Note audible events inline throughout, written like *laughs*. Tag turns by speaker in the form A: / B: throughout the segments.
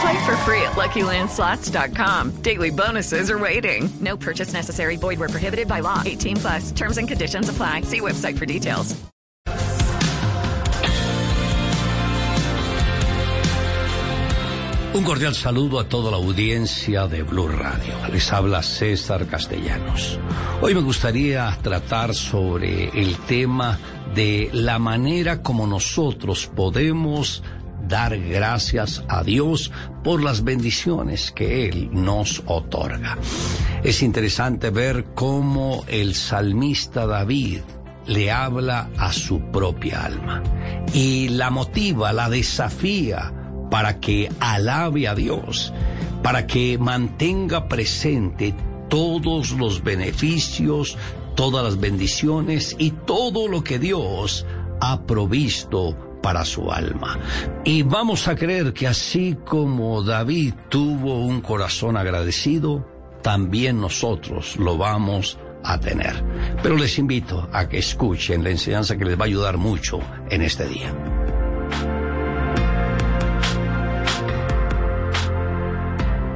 A: Play for free at LuckyLandSlots.com. Daily bonuses are waiting. No purchase necessary. Void were prohibited by law. 18 plus. Terms and conditions apply. See website for details.
B: Un cordial saludo a toda la audiencia de Blue Radio. Les habla César Castellanos. Hoy me gustaría tratar sobre el tema de la manera como nosotros podemos dar gracias a Dios por las bendiciones que Él nos otorga. Es interesante ver cómo el salmista David le habla a su propia alma y la motiva, la desafía para que alabe a Dios, para que mantenga presente todos los beneficios, todas las bendiciones y todo lo que Dios ha provisto para su alma. Y vamos a creer que así como David tuvo un corazón agradecido, también nosotros lo vamos a tener. Pero les invito a que escuchen la enseñanza que les va a ayudar mucho en este día.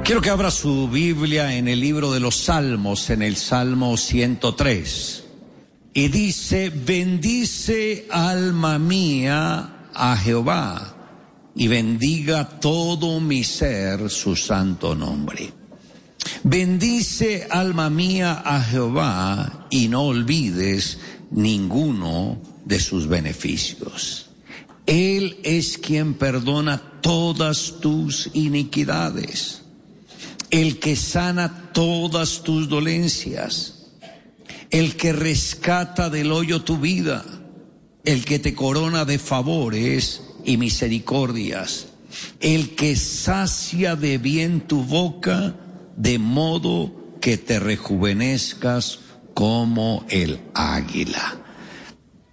B: Quiero que abra su Biblia en el libro de los Salmos, en el Salmo 103. Y dice, bendice alma mía a Jehová y bendiga todo mi ser su santo nombre. Bendice alma mía a Jehová y no olvides ninguno de sus beneficios. Él es quien perdona todas tus iniquidades el que sana todas tus dolencias, el que rescata del hoyo tu vida, el que te corona de favores y misericordias, el que sacia de bien tu boca, de modo que te rejuvenezcas como el águila.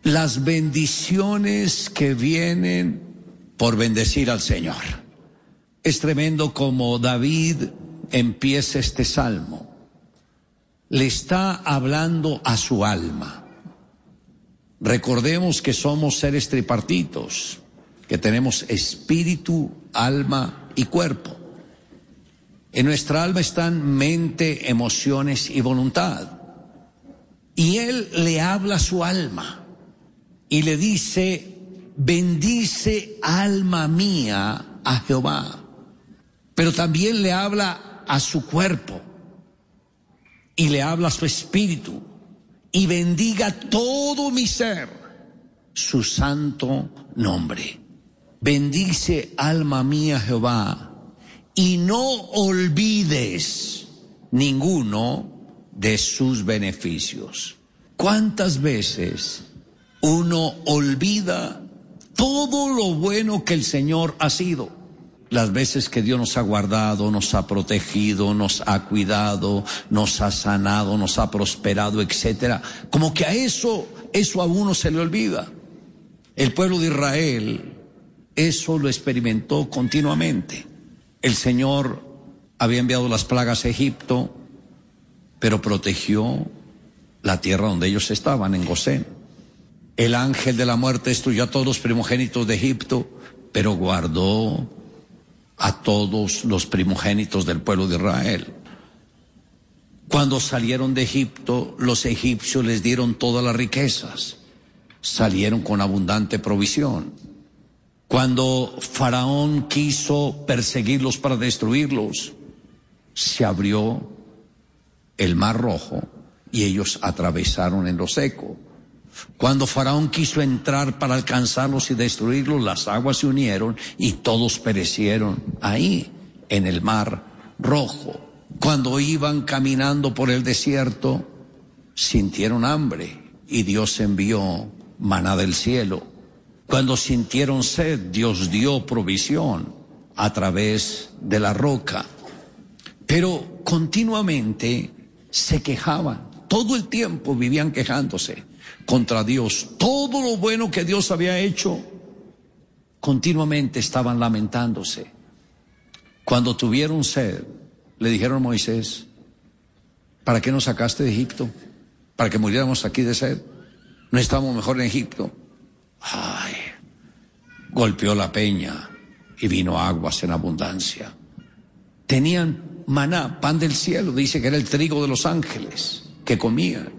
B: Las bendiciones que vienen por bendecir al Señor. Es tremendo como David empieza este salmo. Le está hablando a su alma. Recordemos que somos seres tripartitos, que tenemos espíritu, alma y cuerpo. En nuestra alma están mente, emociones y voluntad. Y él le habla a su alma y le dice, bendice alma mía a Jehová. Pero también le habla a su cuerpo y le habla a su espíritu y bendiga todo mi ser su santo nombre. Bendice alma mía Jehová y no olvides ninguno de sus beneficios. ¿Cuántas veces uno olvida todo lo bueno que el Señor ha sido? Las veces que Dios nos ha guardado, nos ha protegido, nos ha cuidado, nos ha sanado, nos ha prosperado, etcétera. Como que a eso, eso a uno se le olvida. El pueblo de Israel eso lo experimentó continuamente. El Señor había enviado las plagas a Egipto, pero protegió la tierra donde ellos estaban, en Gosén. El ángel de la muerte destruyó a todos los primogénitos de Egipto, pero guardó a todos los primogénitos del pueblo de Israel. Cuando salieron de Egipto, los egipcios les dieron todas las riquezas, salieron con abundante provisión. Cuando Faraón quiso perseguirlos para destruirlos, se abrió el mar rojo y ellos atravesaron en lo seco. Cuando Faraón quiso entrar para alcanzarlos y destruirlos, las aguas se unieron y todos perecieron ahí, en el mar rojo. Cuando iban caminando por el desierto, sintieron hambre y Dios envió maná del cielo. Cuando sintieron sed, Dios dio provisión a través de la roca. Pero continuamente se quejaban, todo el tiempo vivían quejándose contra Dios. Todo lo bueno que Dios había hecho, continuamente estaban lamentándose. Cuando tuvieron sed, le dijeron a Moisés, ¿para qué nos sacaste de Egipto? ¿Para que muriéramos aquí de sed? ¿No estamos mejor en Egipto? Ay, golpeó la peña y vino aguas en abundancia. Tenían maná, pan del cielo, dice que era el trigo de los ángeles que comían.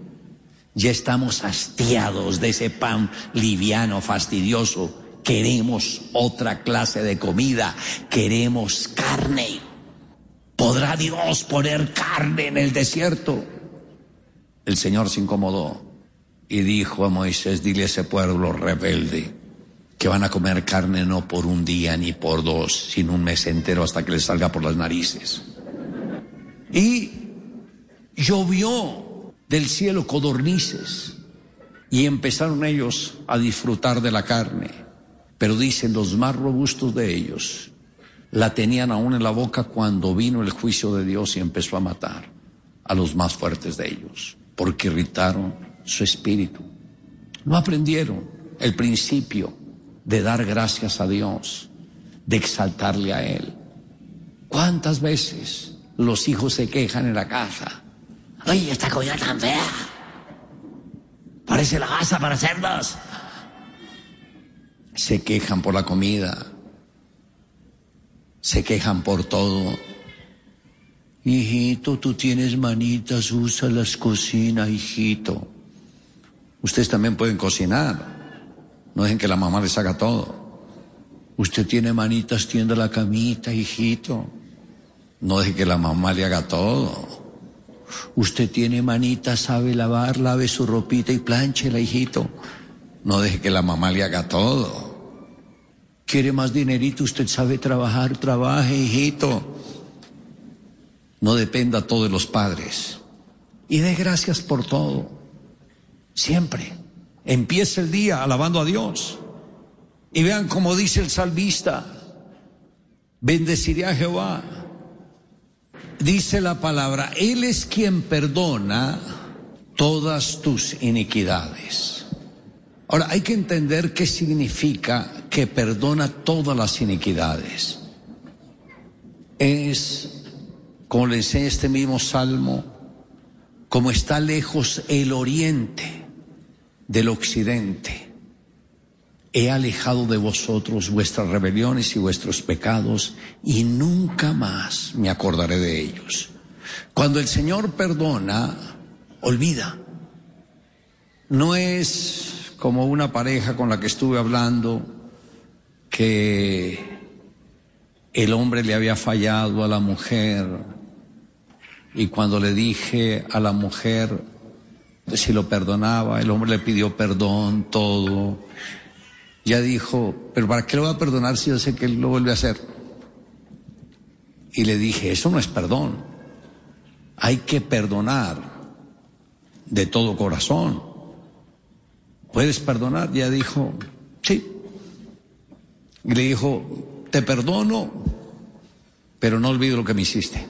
B: Ya estamos hastiados de ese pan liviano, fastidioso. Queremos otra clase de comida, queremos carne. ¿Podrá Dios poner carne en el desierto? El Señor se incomodó y dijo a Moisés, dile a ese pueblo rebelde que van a comer carne no por un día ni por dos, sino un mes entero hasta que les salga por las narices. Y llovió del cielo codornices y empezaron ellos a disfrutar de la carne. Pero dicen los más robustos de ellos, la tenían aún en la boca cuando vino el juicio de Dios y empezó a matar a los más fuertes de ellos, porque irritaron su espíritu. No aprendieron el principio de dar gracias a Dios, de exaltarle a Él. ¿Cuántas veces los hijos se quejan en la casa? Oye, esta comida tan fea. Parece la casa para cerdos. Se quejan por la comida. Se quejan por todo. Hijito, tú tienes manitas, usa las cocina, hijito. Ustedes también pueden cocinar. No dejen que la mamá les haga todo. Usted tiene manitas, tienda la camita, hijito. No deje que la mamá le haga todo. Usted tiene manitas, sabe lavar, lave su ropita y planchela, hijito. No deje que la mamá le haga todo. Quiere más dinerito, usted sabe trabajar, trabaje, hijito. No dependa todo de los padres. Y dé gracias por todo. Siempre. Empieza el día alabando a Dios. Y vean como dice el salmista, bendeciré a Jehová. Dice la palabra, Él es quien perdona todas tus iniquidades. Ahora, hay que entender qué significa que perdona todas las iniquidades. Es, como le enseña este mismo salmo, como está lejos el oriente del occidente. He alejado de vosotros vuestras rebeliones y vuestros pecados y nunca más me acordaré de ellos. Cuando el Señor perdona, olvida. No es como una pareja con la que estuve hablando que el hombre le había fallado a la mujer y cuando le dije a la mujer, si lo perdonaba, el hombre le pidió perdón, todo. Ya dijo, pero ¿para qué lo va a perdonar si yo sé que él lo vuelve a hacer? Y le dije, eso no es perdón. Hay que perdonar de todo corazón. ¿Puedes perdonar? Ya dijo, sí. Y le dijo, te perdono, pero no olvido lo que me hiciste.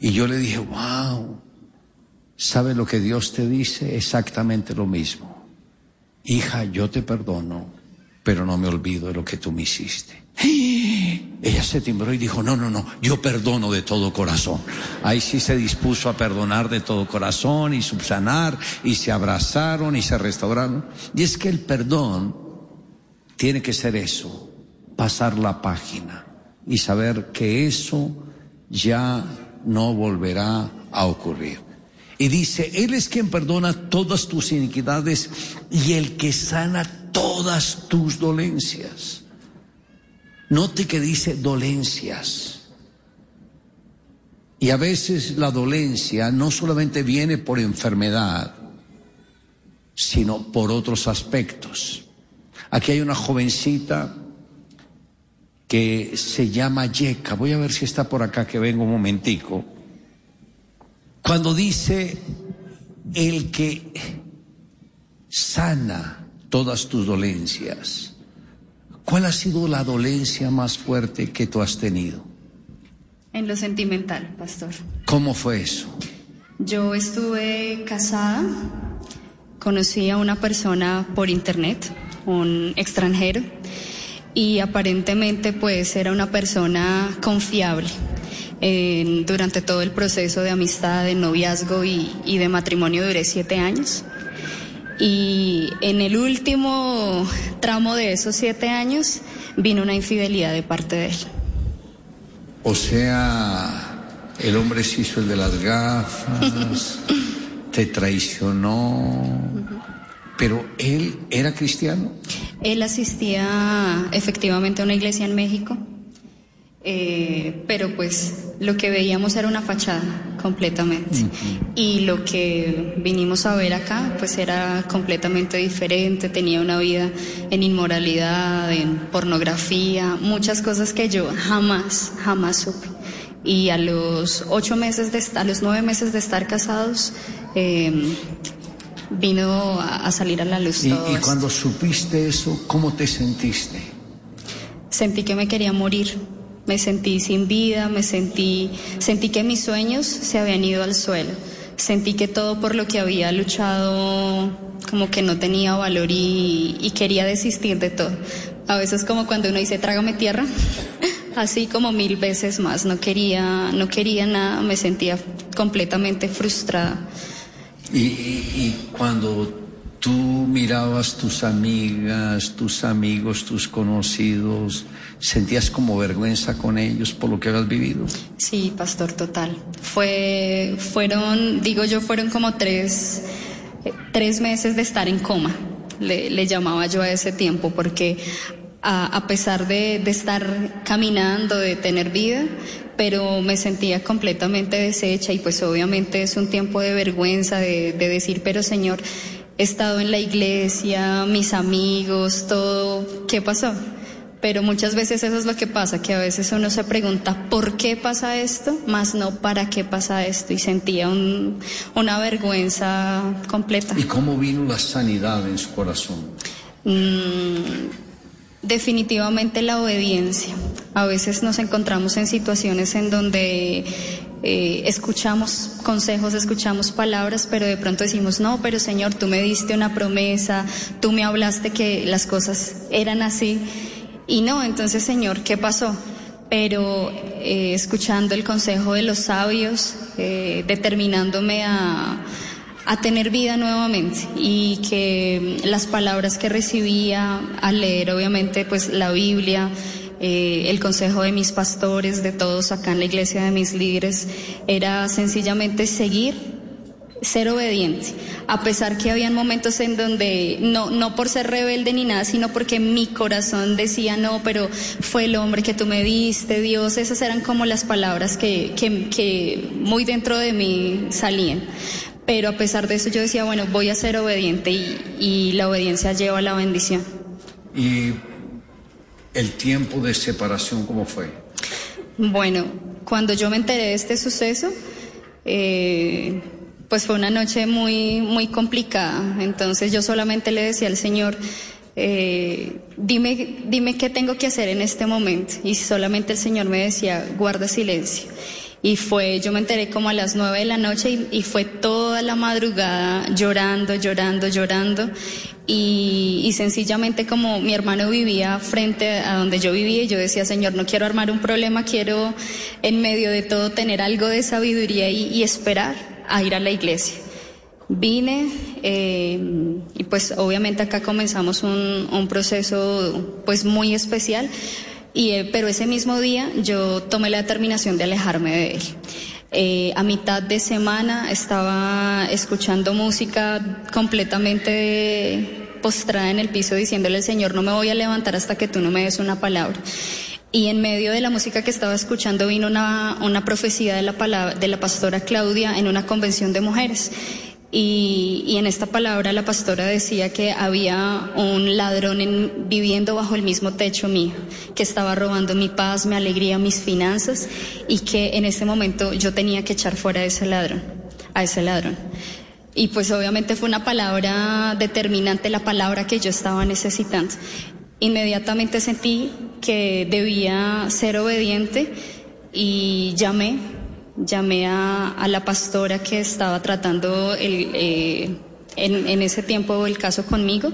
B: Y yo le dije, wow. ¿Sabe lo que Dios te dice? Exactamente lo mismo. Hija, yo te perdono, pero no me olvido de lo que tú me hiciste. Ella se timbró y dijo, no, no, no, yo perdono de todo corazón. Ahí sí se dispuso a perdonar de todo corazón y subsanar y se abrazaron y se restauraron. Y es que el perdón tiene que ser eso, pasar la página y saber que eso ya no volverá a ocurrir. Y dice, Él es quien perdona todas tus iniquidades y el que sana todas tus dolencias. Note que dice dolencias. Y a veces la dolencia no solamente viene por enfermedad, sino por otros aspectos. Aquí hay una jovencita que se llama Yeka. Voy a ver si está por acá, que vengo un momentico. Cuando dice el que sana todas tus dolencias, ¿cuál ha sido la dolencia más fuerte que tú has tenido?
C: En lo sentimental, pastor.
B: ¿Cómo fue eso?
C: Yo estuve casada, conocí a una persona por internet, un extranjero, y aparentemente pues era una persona confiable. Eh, durante todo el proceso de amistad, de noviazgo y, y de matrimonio duré siete años. Y en el último tramo de esos siete años vino una infidelidad de parte de él.
B: O sea, el hombre se hizo el de las gafas, *laughs* te traicionó, pero él era cristiano.
C: Él asistía efectivamente a una iglesia en México, eh, pero pues lo que veíamos era una fachada completamente. Y lo que vinimos a ver acá pues era completamente diferente, tenía una vida en inmoralidad, en pornografía, muchas cosas que yo jamás, jamás supe. Y a los ocho meses de a los nueve meses de estar casados, eh, vino a, a salir a la luz
B: Y,
C: todo
B: y cuando supiste eso, ¿cómo te sentiste?
C: Sentí que me quería morir. Me sentí sin vida, me sentí, sentí que mis sueños se habían ido al suelo. Sentí que todo por lo que había luchado como que no tenía valor y, quería desistir de todo. A veces como cuando uno dice trágame tierra, *laughs* así como mil veces más. No quería, no quería nada, me sentía completamente frustrada.
B: Y cuando tú mirabas tus amigas, tus amigos, tus conocidos, ¿sentías como vergüenza con ellos por lo que habías vivido?
C: Sí, pastor, total. Fue, fueron, digo yo, fueron como tres, tres meses de estar en coma. Le, llamaba yo a ese tiempo porque a, pesar de, de estar caminando, de tener vida, pero me sentía completamente deshecha y pues obviamente es un tiempo de vergüenza, de, de decir, pero Señor, he estado en la iglesia, mis amigos, todo, ¿qué pasó? Pero muchas veces eso es lo que pasa, que a veces uno se pregunta por qué pasa esto, más no para qué pasa esto. Y sentía un- una vergüenza completa.
B: ¿Y cómo vino la sanidad en su corazón?
C: Mm, definitivamente la obediencia. A veces nos encontramos en situaciones en donde eh, escuchamos consejos, escuchamos palabras, pero de pronto decimos, no, pero Señor, tú me diste una promesa, tú me hablaste que las cosas eran así. Y no, entonces Señor, ¿qué pasó? Pero eh, escuchando el consejo de los sabios, eh, determinándome a, a tener vida nuevamente y que las palabras que recibía al leer obviamente pues la Biblia, eh, el consejo de mis pastores, de todos acá en la iglesia de mis líderes, era sencillamente seguir ser obediente, a pesar que habían momentos en donde no, no por ser rebelde ni nada, sino porque mi corazón decía no, pero fue el hombre que tú me diste, Dios, esas eran como las palabras que, que, que muy dentro de mí salían. Pero a pesar de eso yo decía, bueno, voy a ser obediente y, y la obediencia lleva a la bendición.
B: ¿Y el tiempo de separación cómo fue?
C: Bueno, cuando yo me enteré de este suceso, eh, pues fue una noche muy, muy complicada. Entonces yo solamente le decía al Señor, eh, dime, dime qué tengo que hacer en este momento. Y solamente el Señor me decía, guarda silencio. Y fue, yo me enteré como a las nueve de la noche y, y fue toda la madrugada llorando, llorando, llorando. Y, y sencillamente como mi hermano vivía frente a donde yo vivía, yo decía, Señor, no quiero armar un problema, quiero en medio de todo tener algo de sabiduría y, y esperar a ir a la iglesia. Vine eh, y pues obviamente acá comenzamos un, un proceso pues muy especial, y, eh, pero ese mismo día yo tomé la determinación de alejarme de él. Eh, a mitad de semana estaba escuchando música completamente postrada en el piso diciéndole al Señor, no me voy a levantar hasta que tú no me des una palabra. Y en medio de la música que estaba escuchando vino una, una profecía de la, palabra, de la pastora Claudia en una convención de mujeres. Y, en esta palabra la pastora decía que había un ladrón viviendo bajo el mismo techo mío, que estaba robando mi paz, mi alegría, mis finanzas y que en ese momento yo tenía que echar fuera a ese ladrón, a ese ladrón. Y pues obviamente fue una palabra determinante, la palabra que yo estaba necesitando. Inmediatamente sentí que debía ser obediente y llamé llamé a, la pastora que estaba tratando eh, en, ese tiempo el caso conmigo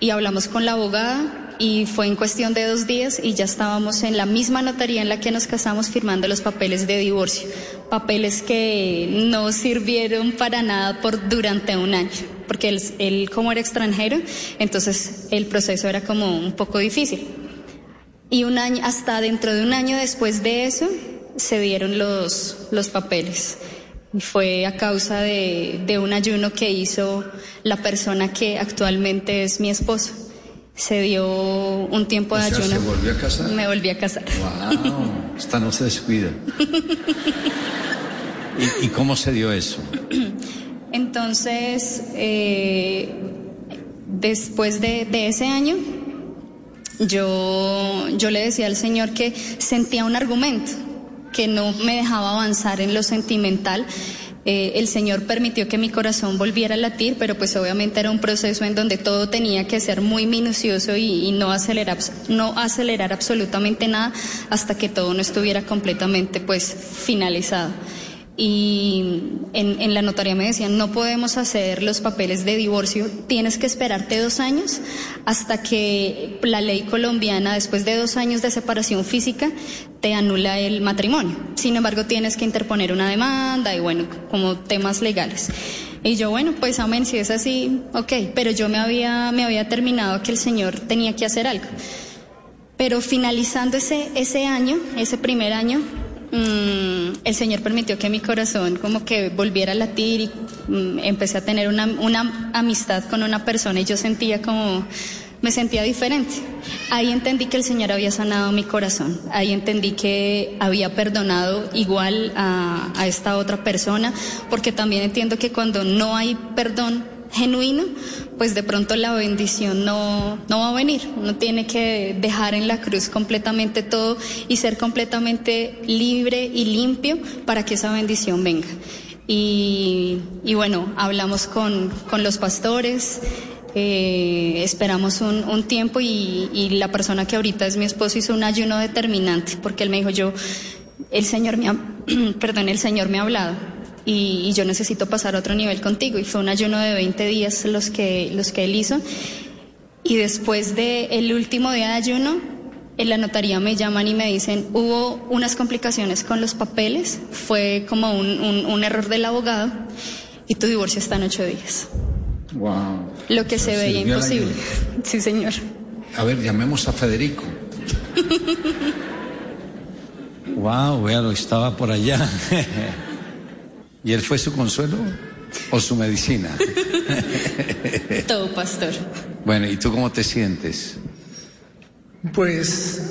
C: y hablamos con la abogada y fue en cuestión de dos días y ya estábamos en la misma notaría en la que nos casamos firmando los papeles de divorcio, papeles que no sirvieron para nada por durante un año, porque él, él como era extranjero, entonces el proceso era como un poco difícil. Y un año, hasta dentro de un año después de eso, se dieron los, los papeles. Y fue a causa de, de, un ayuno que hizo la persona que actualmente es mi esposo. Se dio un tiempo de ayuno.
B: ¿Se volvió a casar?
C: Me volví a casar.
B: ¡Wow! Esta no se descuida. *laughs* ¿Y, cómo se dio eso?
C: Entonces, eh, después de, de ese año, yo, yo le decía al Señor que sentía un argumento que no me dejaba avanzar en lo sentimental. Eh, el Señor permitió que mi corazón volviera a latir, pero pues obviamente era un proceso en donde todo tenía que ser muy minucioso y, no, acelerar, no acelerar absolutamente nada hasta que todo no estuviera completamente pues finalizado. Y en, en, la notaría me decían, no podemos hacer los papeles de divorcio, tienes que esperarte dos años hasta que la ley colombiana, después de dos años de separación física, te anula el matrimonio. Sin embargo, tienes que interponer una demanda y bueno, como temas legales. Y yo, bueno, pues amén, si es así, ok, pero yo me había, me había terminado que el Señor tenía que hacer algo. Pero finalizando ese, ese año, ese primer año, Mm, el Señor permitió que mi corazón como que volviera a latir y mm, empecé a tener una, una amistad con una persona y yo sentía como me sentía diferente. Ahí entendí que el Señor había sanado mi corazón. Ahí entendí que había perdonado igual a, esta otra persona, porque también entiendo que cuando no hay perdón genuino, pues de pronto la bendición no, no va a venir. Uno tiene que dejar en la cruz completamente todo y ser completamente libre y limpio para que esa bendición venga. Y, y bueno, hablamos con, con los pastores, eh, esperamos un, un tiempo y, y, la persona que ahorita es mi esposo hizo un ayuno determinante porque él me dijo yo, el Señor me ha, *clears throat* perdón, el Señor me ha hablado y, yo necesito pasar a otro nivel contigo. Y fue un ayuno de 20 días los que, los que él hizo. Y después del el último día de ayuno, en la notaría me llaman y me dicen, hubo unas complicaciones con los papeles, fue como un, un, error del abogado y tu divorcio está en ocho días.
B: Wow.
C: Lo que se veía imposible. Sí, señor.
B: A ver, llamemos a Federico. wow, véalo, estaba por allá. ¿Y él fue su consuelo o su medicina?
C: Todo, pastor.
B: Bueno, ¿y tú cómo te sientes?
D: Pues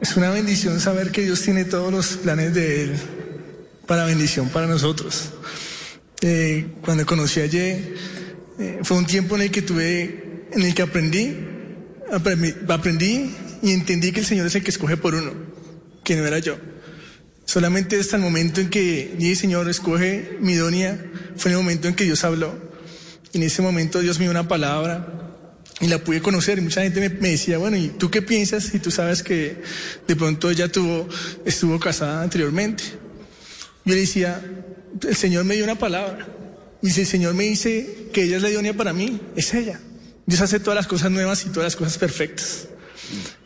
D: es una bendición saber que Dios tiene todos los planes de Él para bendición para nosotros. Eh, cuando conocí a Ye, eh, fue un tiempo en el que tuve, en el que aprendí, aprendí, y entendí que el Señor es el que escoge por uno, que no era yo. Solamente hasta el momento en que dije, Señor, escoge mi idónea, fue el momento en que Dios habló. En ese momento Dios me dio una palabra y la pude conocer. Y mucha gente me, decía, bueno, ¿y tú qué piensas? Y tú sabes que de pronto ella tuvo, estuvo casada anteriormente. Yo le decía, el Señor me dio una palabra. Y si el Señor me dice que ella es la idónea para mí, es ella. Dios hace todas las cosas nuevas y todas las cosas perfectas.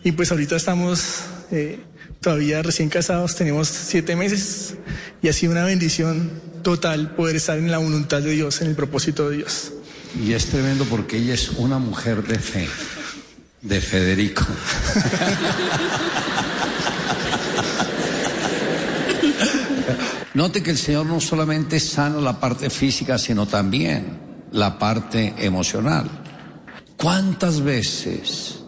D: Y pues ahorita estamos eh, todavía recién casados, tenemos siete meses y ha sido una bendición total poder estar en la voluntad de Dios, en el propósito de Dios.
B: Y es tremendo porque ella es una mujer de fe, de Federico. *laughs* Note que el Señor no solamente sana la parte física, sino también la parte emocional. ¿Cuántas veces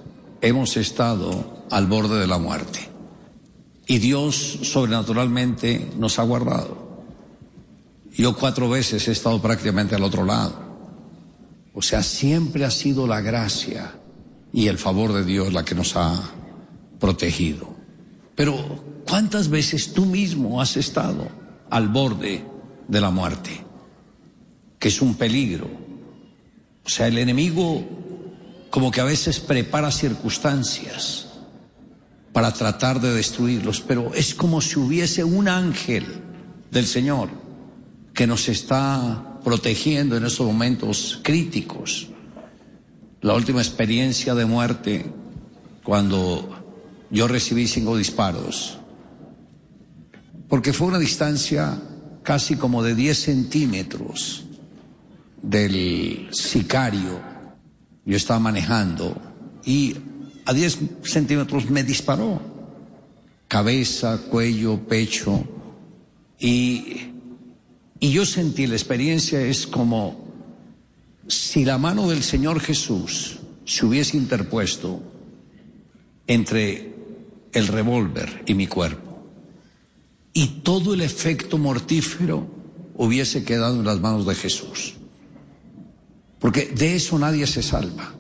B: hemos estado al borde de la muerte? Y Dios sobrenaturalmente nos ha guardado. Yo cuatro veces he estado prácticamente al otro lado. O sea, siempre ha sido la gracia y el favor de Dios la que nos ha protegido. Pero, ¿cuántas veces tú mismo has estado al borde de la muerte? Que es un peligro. O sea, el enemigo como que a veces prepara circunstancias para tratar de destruirlos, pero es como si hubiese un ángel del Señor que nos está protegiendo en estos momentos críticos. La última experiencia de muerte, cuando yo recibí cinco disparos, porque fue una distancia casi como de 10 centímetros del sicario. Yo estaba manejando y a 10 centímetros me disparó. Cabeza, cuello, pecho. Y, y yo sentí la experiencia es como si la mano del Señor Jesús se hubiese interpuesto entre el revólver y mi cuerpo. Y todo el efecto mortífero hubiese quedado en las manos de Jesús. Porque de eso nadie se salva.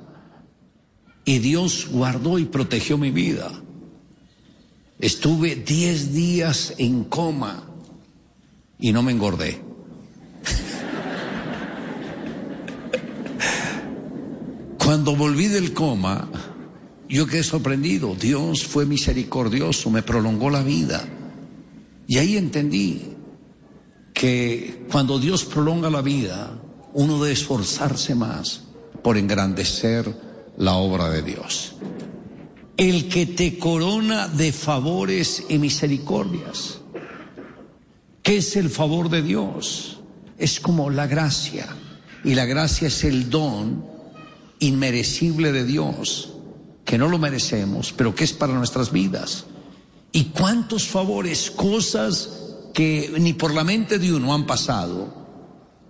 B: Y Dios guardó y protegió mi vida. Estuve 10 días en coma y no me engordé. *laughs* Cuando volví del coma, yo quedé sorprendido. Dios fue misericordioso, me prolongó la vida. Y ahí entendí que cuando Dios prolonga la vida, uno debe esforzarse más por engrandecer la obra de Dios. El que te corona de favores y misericordias. ¿Qué es el favor de Dios? Es como la gracia. Y la gracia es el don inmerecible de Dios, que no lo merecemos, pero que es para nuestras vidas. ¿Y cuántos favores, cosas que ni por la mente de uno han pasado?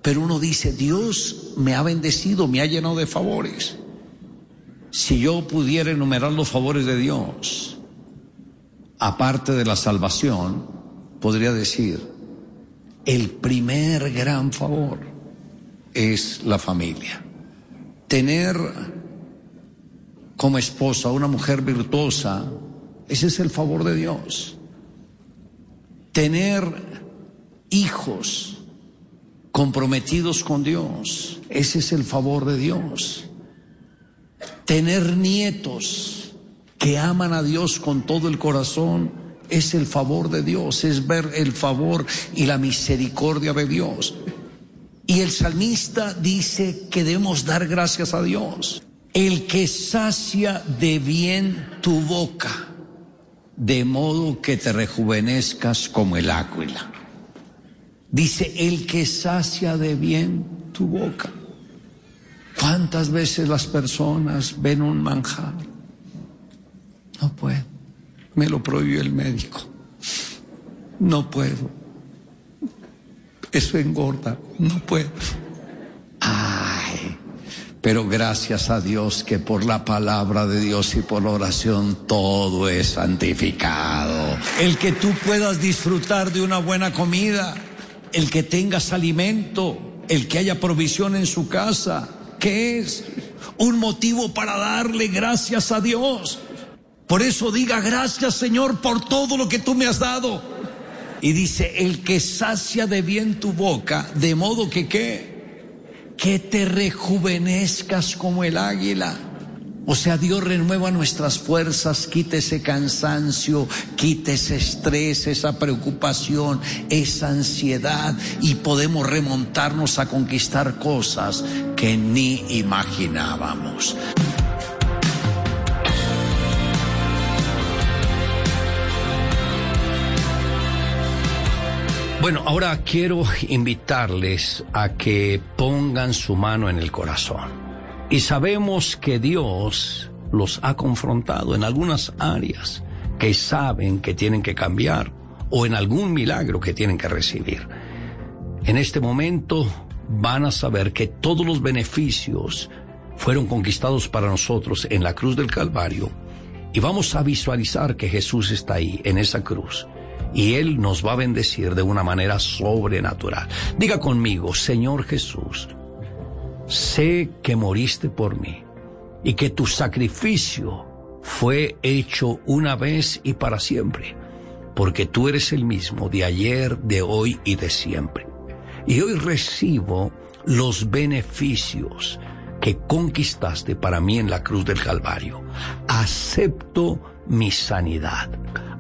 B: Pero uno dice, Dios me ha bendecido, me ha llenado de favores. Si yo pudiera enumerar los favores de Dios, aparte de la salvación, podría decir, el primer gran favor es la familia. Tener como esposa una mujer virtuosa, ese es el favor de Dios. Tener hijos comprometidos con Dios, ese es el favor de Dios Tener nietos que aman a Dios con todo el corazón es el favor de Dios, es ver el favor y la misericordia de Dios. Y el salmista dice que debemos dar gracias a Dios. El que sacia de bien tu boca, de modo que te rejuvenezcas como el águila. Dice, el que sacia de bien tu boca. ¿Cuántas veces las personas ven un manjar? No puedo. Me lo prohibió el médico. No puedo. Eso engorda. No puedo. Pero gracias a Dios que por la palabra de Dios y por la oración todo es santificado. El que tú puedas disfrutar de una buena comida, el que tengas alimento, el que haya provisión en su casa, que es un motivo para darle gracias a Dios. Por eso diga gracias Señor por todo lo que tú me has dado. Y dice, el que sacia de bien tu boca, de modo que qué, que te rejuvenezcas como el águila. O sea, Dios renueva nuestras fuerzas, quite ese cansancio, quite ese estrés, esa preocupación, esa ansiedad y podemos remontarnos a conquistar cosas que ni imaginábamos. Bueno, ahora quiero invitarles a que pongan su mano en el corazón. Y sabemos que Dios los ha confrontado en algunas áreas que saben que tienen que cambiar o en algún milagro que tienen que recibir. En este momento van a saber que todos los beneficios fueron conquistados para nosotros en la cruz del Calvario y vamos a visualizar que Jesús está ahí, en esa cruz. Y Él nos va a bendecir de una manera sobrenatural. Diga conmigo, Señor Jesús, sé que moriste por mí y que tu sacrificio fue hecho una vez y para siempre, porque tú eres el mismo de ayer, de hoy y de siempre. Y hoy recibo los beneficios que conquistaste para mí en la cruz del Calvario. Acepto mi sanidad,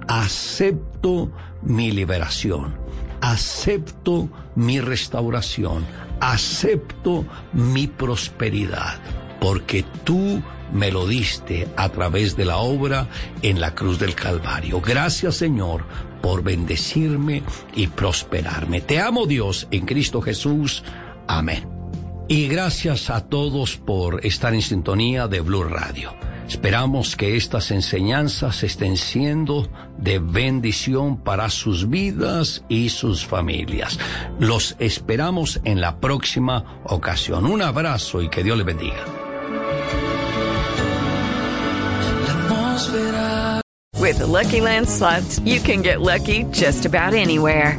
B: acepto mi liberación, acepto mi restauración, acepto mi prosperidad, porque tú me lo diste a través de la obra en la cruz del Calvario. Gracias Señor por bendecirme y prosperarme. Te amo Dios en Cristo Jesús. Amén. Y gracias a todos por estar en sintonía de Blue Radio. Esperamos que estas enseñanzas estén siendo de bendición para sus vidas y sus familias. Los esperamos en la próxima ocasión. Un abrazo y que Dios les bendiga.
A: With Lucky you can get lucky just about anywhere.